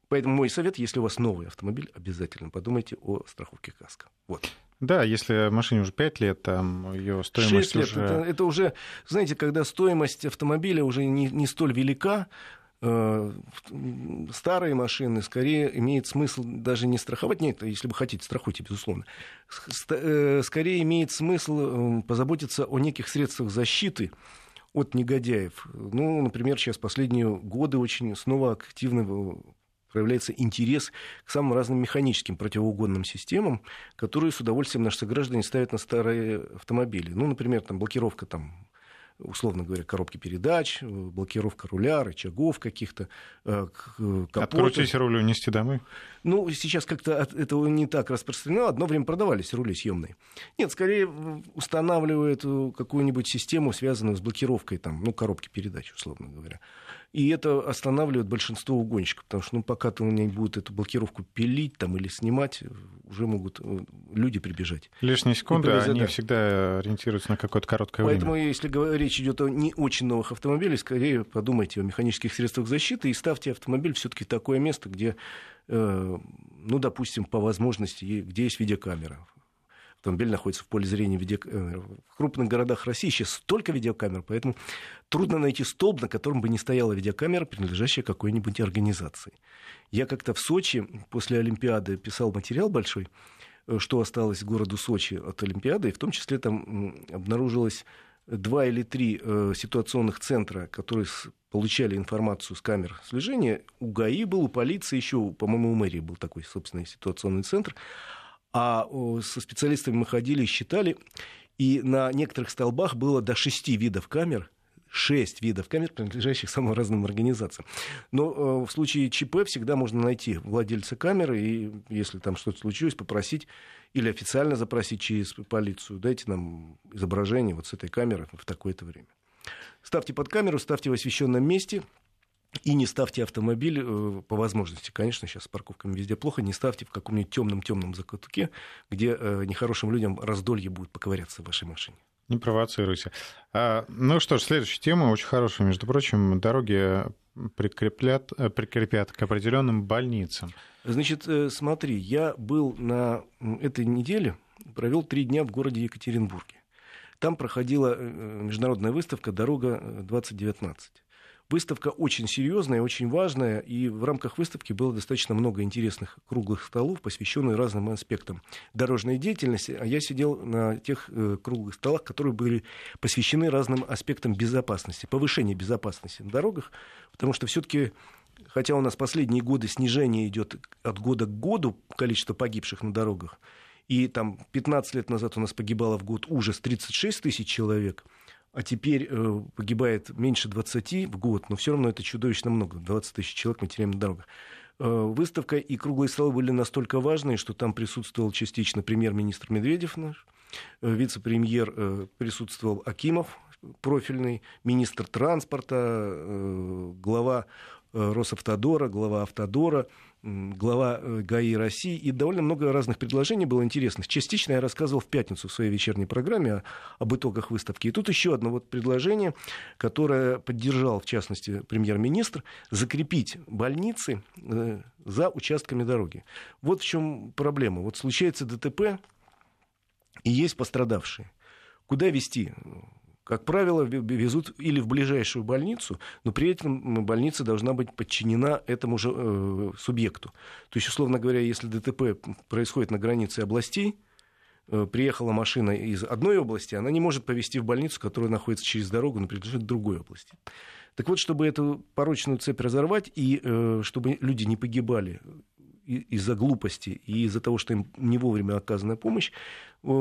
S2: Поэтому мой совет, если у вас новый автомобиль, обязательно подумайте о страховке КАСКО. Вот.
S1: Да, если машине уже 5 лет, там ее стоимость
S2: Шесть лет.
S1: уже...
S2: Это, это уже, знаете, когда стоимость автомобиля уже не, не столь велика, э, старые машины скорее имеет смысл даже не страховать, нет, если вы хотите, страхуйте, безусловно. С- э, Скорее имеет смысл э, позаботиться о неких средствах защиты от негодяев. Ну, например, сейчас последние годы очень снова активно проявляется интерес к самым разным механическим противоугонным системам, которые с удовольствием наши сограждане ставят на старые автомобили. Ну, например, там блокировка там условно говоря, коробки передач, э, блокировка руля, рычагов каких-то, э, э, капота.
S1: Открутить руль и унести домой?
S2: Ну, сейчас как-то от этого не так распространено. Одно время продавались рули съемные. Нет, скорее устанавливают какую-нибудь систему, связанную с блокировкой там, ну, коробки передач, условно говоря. И это останавливает большинство угонщиков, потому что ну, пока то они будут эту блокировку пилить там, или снимать, уже могут э, люди прибежать.
S1: Лишние секунды,
S2: привезли,
S1: они
S2: да.
S1: всегда ориентируются на какое-то короткое
S2: Поэтому,
S1: время.
S2: если говор- речь идет о не очень новых автомобилях, скорее подумайте о механических средствах защиты и ставьте автомобиль все-таки в такое место, где, э, ну, допустим, по возможности, где есть видеокамера. Автомобиль находится в поле зрения видеокамеры. В крупных городах России сейчас столько видеокамер, поэтому трудно найти столб, на котором бы не стояла видеокамера, принадлежащая какой-нибудь организации. Я как-то в Сочи после Олимпиады писал материал большой, э, что осталось городу Сочи от Олимпиады, и в том числе там обнаружилось два или три э, ситуационных центра, которые получали информацию с камер слежения. У ГАИ был, у полиции еще, по-моему, у мэрии был такой собственный ситуационный центр. А со специалистами мы ходили и считали, и на некоторых столбах было до шести видов камер, шесть видов камер, принадлежащих самым разным организациям. Но э, в случае ЧП всегда можно найти владельца камеры, и если там что-то случилось, попросить или официально запросить через полицию, дайте нам изображение вот с этой камеры в такое-то время. Ставьте под камеру, ставьте в освещенном месте, и не ставьте автомобиль э, по возможности. Конечно, сейчас с парковками везде плохо. Не ставьте в каком-нибудь темном-темном закутке, где э, нехорошим людям раздолье будет поковыряться в вашей машине.
S1: Не провоцируйте. А, ну что ж, следующая тема, очень хорошая, между прочим. Дороги прикреплят, э, прикрепят к определенным больницам.
S2: Значит, э, смотри, я был на этой неделе, провел три дня в городе Екатеринбурге. Там проходила э, международная выставка «Дорога э, 2019». Выставка очень серьезная, очень важная, и в рамках выставки было достаточно много интересных круглых столов, посвященных разным аспектам дорожной деятельности. А я сидел на тех э, круглых столах, которые были посвящены разным аспектам безопасности, повышения безопасности на дорогах, потому что все-таки хотя у нас последние годы снижение идет от года к году количество погибших на дорогах, и там 15 лет назад у нас погибало в год ужас 36 тысяч человек, а теперь э, погибает меньше 20 в год, но все равно это чудовищно много, 20 тысяч человек мы теряем на дорогах. Э, выставка и круглые столы были настолько важные, что там присутствовал частично премьер-министр Медведев наш, э, вице-премьер э, присутствовал Акимов, профильный, министр транспорта, э, глава э, Росавтодора, глава Автодора, глава э, ГАИ России, и довольно много разных предложений было интересных. Частично я рассказывал в пятницу в своей вечерней программе об итогах выставки. И тут еще одно вот предложение, которое поддержал, в частности, премьер-министр, закрепить больницы э, за участками дороги. Вот в чем проблема. Вот случается ДТП, и есть пострадавшие. Куда вести? Как правило, везут или в ближайшую больницу, но при этом больница должна быть подчинена этому же э, субъекту. То есть, условно говоря, если ДТП происходит на границе областей, э, приехала машина из одной области, она не может повезти в больницу, которая находится через дорогу, но принадлежит другой области. Так вот, чтобы эту порочную цепь разорвать и э, чтобы люди не погибали из-за глупости и из-за того, что им не вовремя оказана помощь,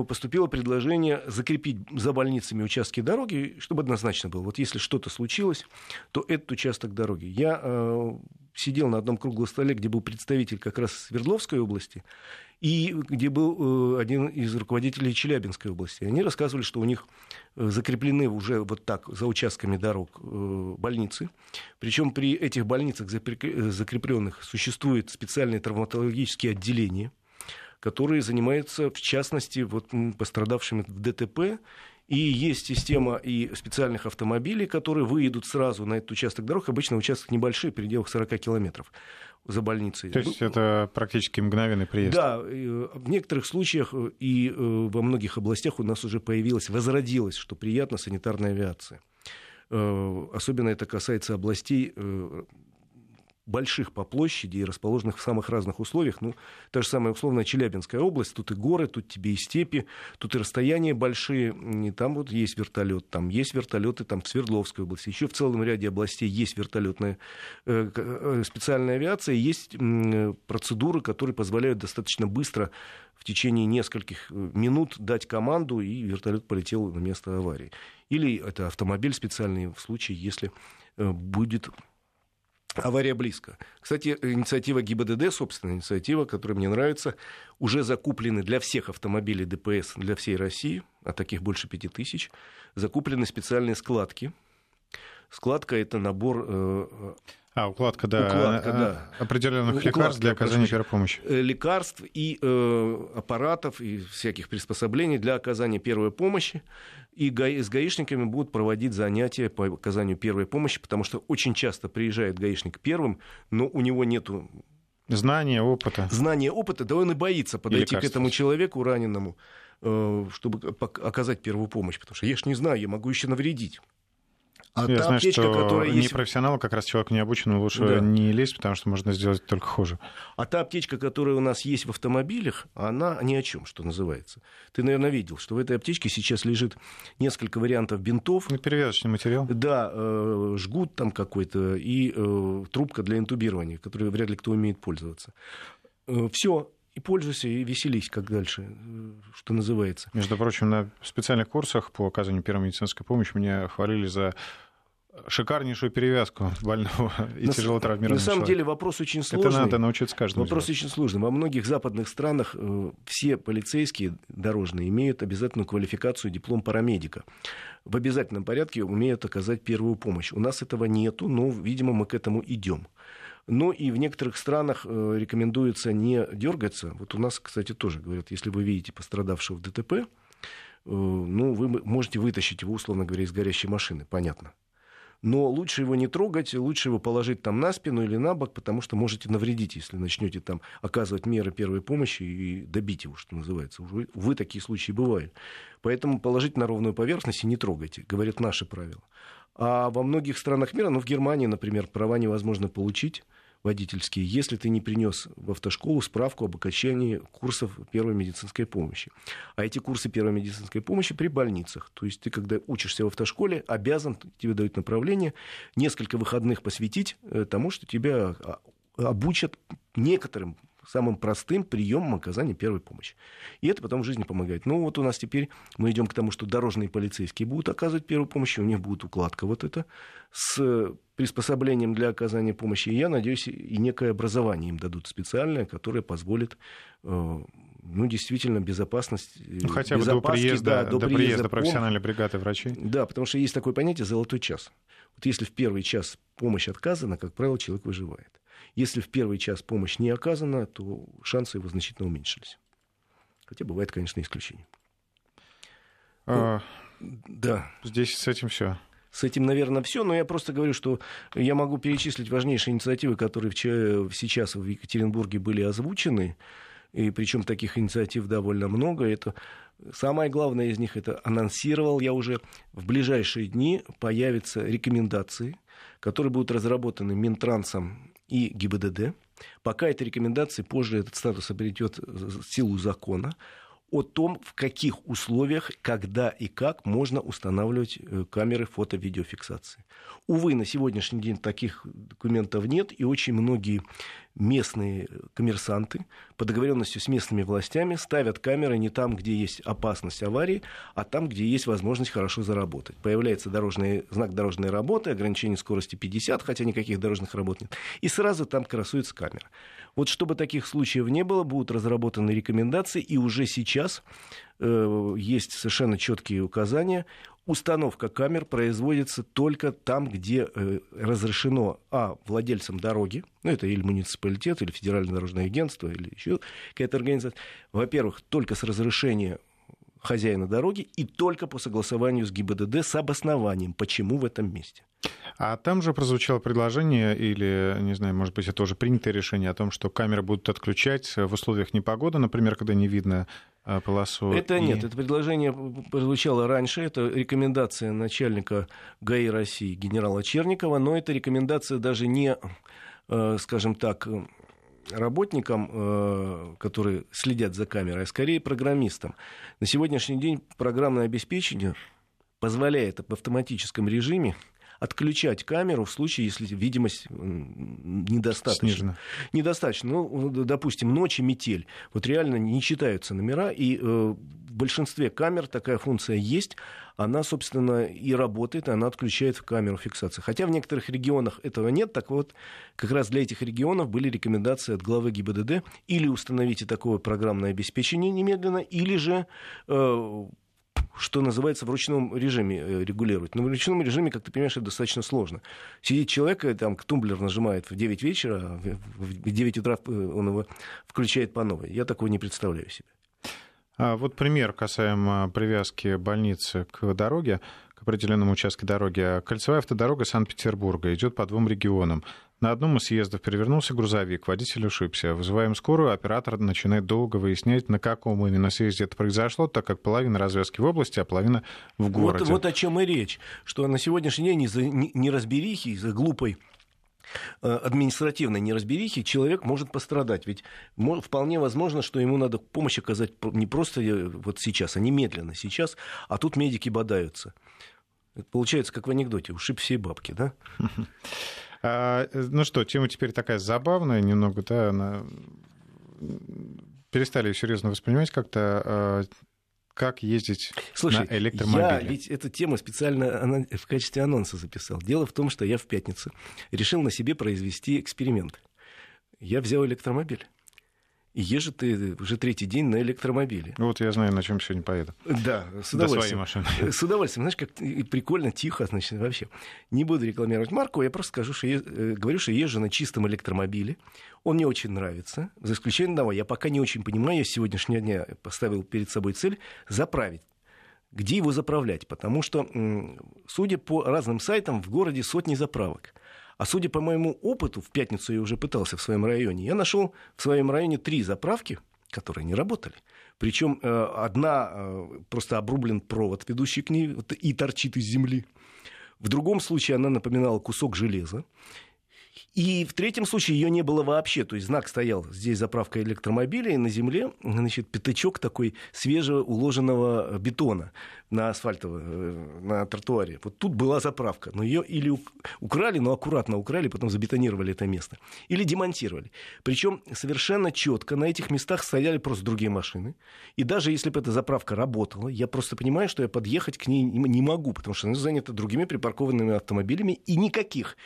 S2: поступило предложение закрепить за больницами участки дороги, чтобы однозначно было. Вот если что-то случилось, то этот участок дороги. Я э, сидел на одном круглом столе, где был представитель как раз Свердловской области, и где был э, один из руководителей Челябинской области. Они рассказывали, что у них э, закреплены уже вот так за участками дорог э, больницы. Причем при этих больницах закрепленных существует специальные травматологические отделения, которые занимаются, в частности, вот, пострадавшими в ДТП и есть система и специальных автомобилей, которые выедут сразу на этот участок дорог. Обычно участок небольшой, в пределах 40 километров за больницей.
S1: То есть это практически мгновенный приезд?
S2: Да, э, в некоторых случаях э, и э, во многих областях у нас уже появилась, возродилась, что приятно, санитарная авиация. Особенно это касается областей больших по площади и расположенных в самых разных условиях. Ну, та же самая условная Челябинская область, тут и горы, тут тебе и степи, тут и расстояния большие, и там вот есть вертолет, там есть вертолеты там в Свердловской области, еще в целом ряде областей есть вертолетная э, э, специальная авиация, есть процедуры, которые позволяют достаточно быстро в течение нескольких э, минут дать команду, и вертолет полетел на место аварии. Или это автомобиль специальный в случае, если э, будет Авария близко. Кстати, инициатива ГИБДД, собственная инициатива, которая мне нравится, уже закуплены для всех автомобилей ДПС для всей России, а таких больше пяти тысяч, закуплены специальные складки. Складка – это набор э,
S1: а, укладка, да. Укладка, да. Определенных укладка, лекарств для оказания первой помощи.
S2: Э, лекарств и э, аппаратов, и всяких приспособлений для оказания первой помощи. И гаи, с гаишниками будут проводить занятия по оказанию первой помощи, потому что очень часто приезжает гаишник первым, но у него нету
S1: Знания, опыта.
S2: Знания, опыта, да он и боится подойти к этому человеку раненому, э, чтобы оказать первую помощь, потому что я ж не знаю, я могу еще навредить.
S1: А Я та знаю, аптечка, что которая не есть... профессионал, как раз человек необученный, лучше да. не лезть, потому что можно сделать только хуже.
S2: А та аптечка, которая у нас есть в автомобилях, она ни о чем, что называется. Ты, наверное, видел, что в этой аптечке сейчас лежит несколько вариантов бинтов.
S1: Ну, перевязочный материал.
S2: Да, э, жгут там какой-то и э, трубка для интубирования, которой вряд ли кто умеет пользоваться. Э, все, и пользуйся, и веселись, как дальше, что называется.
S1: Между прочим, на специальных курсах по оказанию первой медицинской помощи меня хвалили за шикарнейшую перевязку больного и на, тяжело травмированного
S2: На самом
S1: человека.
S2: деле вопрос очень сложный.
S1: Это надо научиться каждому
S2: Вопрос делать. очень сложный. Во многих западных странах э, все полицейские дорожные имеют обязательную квалификацию диплом парамедика. В обязательном порядке умеют оказать первую помощь. У нас этого нету, но, видимо, мы к этому идем. Но и в некоторых странах э, рекомендуется не дергаться. Вот у нас, кстати, тоже говорят, если вы видите пострадавшего в ДТП, э, ну, вы можете вытащить его, условно говоря, из горящей машины, понятно но лучше его не трогать, лучше его положить там на спину или на бок, потому что можете навредить, если начнете там оказывать меры первой помощи и добить его, что называется. Уже, вы такие случаи бывают. Поэтому положить на ровную поверхность и не трогайте, говорят наши правила. А во многих странах мира, ну в Германии, например, права невозможно получить водительские, если ты не принес в автошколу справку об окончании курсов первой медицинской помощи. А эти курсы первой медицинской помощи при больницах. То есть ты, когда учишься в автошколе, обязан, тебе дают направление, несколько выходных посвятить э, тому, что тебя а, обучат некоторым самым простым приемом оказания первой помощи. И это потом в жизни помогает. Ну вот у нас теперь мы идем к тому, что дорожные полицейские будут оказывать первую помощь, у них будет укладка вот это с приспособлением для оказания помощи. И я надеюсь, и некое образование им дадут специальное, которое позволит э, ну, действительно, безопасность.
S1: Э, ну, хотя бы до приезда, да, до, до приезда, приезда профессиональной бригады врачей.
S2: Да, потому что есть такое понятие «золотой час». Вот если в первый час помощь отказана, как правило, человек выживает. Если в первый час помощь не оказана, то шансы его значительно уменьшились. Хотя бывает, конечно, исключение.
S1: А, ну, да. Здесь с этим все.
S2: С этим, наверное, все. Но я просто говорю, что я могу перечислить важнейшие инициативы, которые сейчас в Екатеринбурге были озвучены. И причем таких инициатив довольно много. Это самое главное из них это анонсировал я уже в ближайшие дни появятся рекомендации, которые будут разработаны Минтрансом и ГИБДД. Пока эти рекомендации, позже этот статус обретет силу закона о том, в каких условиях, когда и как можно устанавливать э, камеры фото-видеофиксации. Увы, на сегодняшний день таких документов нет, и очень многие местные коммерсанты по договоренности с местными властями ставят камеры не там, где есть опасность аварии, а там, где есть возможность хорошо заработать. Появляется дорожный, знак дорожной работы, ограничение скорости 50, хотя никаких дорожных работ нет, и сразу там красуется камера. Вот чтобы таких случаев не было, будут разработаны рекомендации, и уже сейчас э, есть совершенно четкие указания. Установка камер производится только там, где э, разрешено, а, владельцам дороги, ну, это или муниципалитет, или федеральное дорожное агентство, или еще какая-то организация, во-первых, только с разрешения хозяина дороги и только по согласованию с ГИБДД с обоснованием, почему в этом месте.
S1: А там же прозвучало предложение, или, не знаю, может быть, это уже принятое решение о том, что камеры будут отключать в условиях непогоды, например, когда не видно а, полосу.
S2: Это и... нет, это предложение прозвучало раньше, это рекомендация начальника ГАИ России генерала Черникова, но это рекомендация даже не, э, скажем так, работникам, э, которые следят за камерой, а скорее программистам. На сегодняшний день программное обеспечение позволяет в автоматическом режиме отключать камеру в случае, если видимость недостаточно. Снижена. Недостаточно. Ну, допустим, ночи метель. Вот реально не читаются номера, и э, в большинстве камер такая функция есть. Она, собственно, и работает, она отключает камеру фиксации. Хотя в некоторых регионах этого нет, так вот, как раз для этих регионов были рекомендации от главы ГИБДД или установите такое программное обеспечение немедленно, или же э, что называется, в ручном режиме э, регулировать. Но в ручном режиме, как ты понимаешь, это достаточно сложно. Сидит человек, э, там, тумблер нажимает в 9 вечера, а в 9 утра э, он его включает по новой. Я такого не представляю себе.
S1: А вот пример касаемо привязки больницы к дороге, к определенному участку дороги. Кольцевая автодорога Санкт-Петербурга идет по двум регионам. На одном из съездов перевернулся грузовик, водитель ошибся. Вызываем скорую, оператор начинает долго выяснять, на каком именно съезде это произошло, так как половина развязки в области, а половина в городе.
S2: Вот, вот о чем и речь, что на сегодняшний день из-за неразберихи, из-за глупой э, административной неразберихи человек может пострадать. Ведь вполне возможно, что ему надо помощь оказать не просто э, вот сейчас, а немедленно сейчас, а тут медики бодаются. Это получается, как в анекдоте, ушиб все бабки, да?
S1: А, ну что, тема теперь такая забавная немного, да, она... перестали ее серьезно воспринимать как-то а, как ездить Слушай, на электромобиле.
S2: Я ведь эту тему специально в качестве анонса записал. Дело в том, что я в пятницу решил на себе произвести эксперимент. Я взял электромобиль. Езжу ты уже третий день на электромобиле.
S1: Вот я знаю, на чем сегодня поеду.
S2: Да, с удовольствием. До своей машины. С удовольствием. Знаешь, как прикольно, тихо, значит, вообще. Не буду рекламировать марку, я просто скажу, что я, э, говорю, что езжу на чистом электромобиле. Он мне очень нравится. За исключением одного, я пока не очень понимаю, я с сегодняшнего дня поставил перед собой цель заправить где его заправлять, потому что, судя по разным сайтам, в городе сотни заправок. А судя по моему опыту, в пятницу я уже пытался в своем районе, я нашел в своем районе три заправки, которые не работали. Причем э, одна э, просто обрублен провод, ведущий к ней, и торчит из земли. В другом случае она напоминала кусок железа. И в третьем случае ее не было вообще. То есть знак стоял здесь заправка электромобиля, и на земле значит, пятачок такой свежего уложенного бетона на асфальтовом, э, на тротуаре. Вот тут была заправка. Но ее или украли, но аккуратно украли, потом забетонировали это место. Или демонтировали. Причем совершенно четко на этих местах стояли просто другие машины. И даже если бы эта заправка работала, я просто понимаю, что я подъехать к ней не могу, потому что она занята другими припаркованными автомобилями, и никаких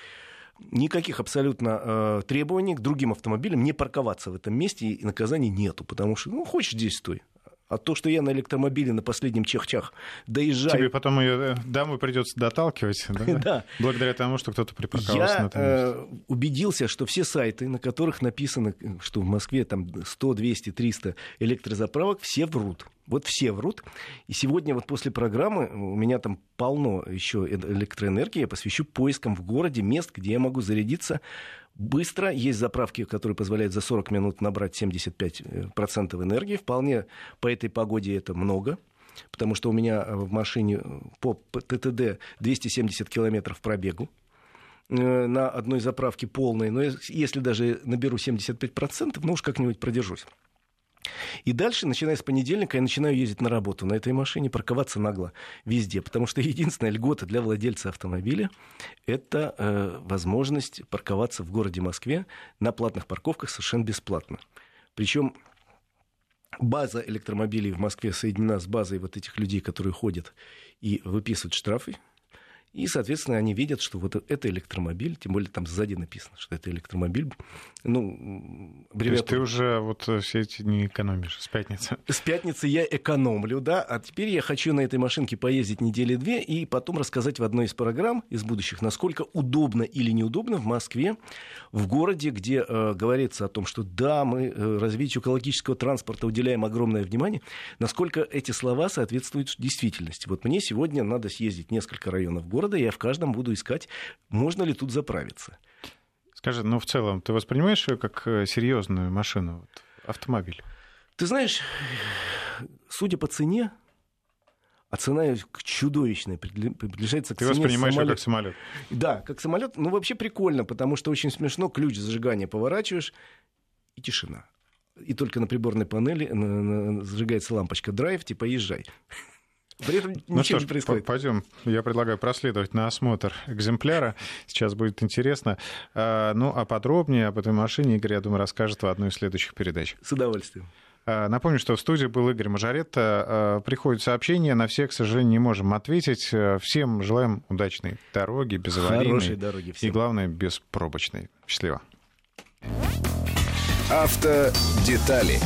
S2: никаких абсолютно э, требований к другим автомобилям не парковаться в этом месте, и наказаний нету, потому что, ну, хочешь здесь стой. А то, что я на электромобиле на последнем чах-чах доезжаю...
S1: Тебе потом ее э, домой придется доталкивать, да?
S2: да.
S1: Благодаря тому, что кто-то припарковался
S2: я,
S1: на этом месте.
S2: Э, убедился, что все сайты, на которых написано, что в Москве там 100, 200, 300 электрозаправок, все врут. Вот все врут. И сегодня вот после программы у меня там полно еще электроэнергии. Я посвящу поискам в городе мест, где я могу зарядиться быстро. Есть заправки, которые позволяют за 40 минут набрать 75% энергии. Вполне по этой погоде это много. Потому что у меня в машине по ТТД 270 километров пробегу э, на одной заправке полной. Но если даже наберу 75%, ну уж как-нибудь продержусь. И дальше, начиная с понедельника, я начинаю ездить на работу на этой машине, парковаться нагло везде. Потому что единственная льгота для владельца автомобиля – это э, возможность парковаться в городе Москве на платных парковках совершенно бесплатно. Причем база электромобилей в Москве соединена с базой вот этих людей, которые ходят и выписывают штрафы и, соответственно, они видят, что вот это электромобиль, тем более там сзади написано, что это электромобиль. Ну,
S1: То есть ты уже вот э, все эти не экономишь с пятницы?
S2: С пятницы я экономлю, да, а теперь я хочу на этой машинке поездить недели две и потом рассказать в одной из программ из будущих, насколько удобно или неудобно в Москве, в городе, где э, говорится о том, что да, мы э, развитию экологического транспорта уделяем огромное внимание, насколько эти слова соответствуют действительности. Вот мне сегодня надо съездить несколько районов города, города, я в каждом буду искать, можно ли тут заправиться.
S1: Скажи, ну в целом, ты воспринимаешь ее как э, серьезную машину, вот, автомобиль?
S2: Ты знаешь, судя по цене, а цена чудовищная, приближается к
S1: Ты
S2: цене
S1: воспринимаешь
S2: самолет.
S1: ее как самолет?
S2: Да, как самолет. Ну, вообще прикольно, потому что очень смешно. Ключ зажигания поворачиваешь, и тишина. И только на приборной панели зажигается лампочка драйв, типа езжай. При этом
S1: ну
S2: ничего
S1: что ж,
S2: не происходит.
S1: Пойдем. Я предлагаю проследовать на осмотр экземпляра. Сейчас будет интересно. А, ну, а подробнее об этой машине Игорь, я думаю, расскажет в одной из следующих передач.
S2: С удовольствием.
S1: А, напомню, что в студии был Игорь Мажоретто. А, приходят сообщения, на все, к сожалению, не можем ответить. Всем желаем удачной дороги, безаварийной.
S2: Хорошей дороги всем.
S1: И, главное, беспробочной. Счастливо.
S3: Автодетали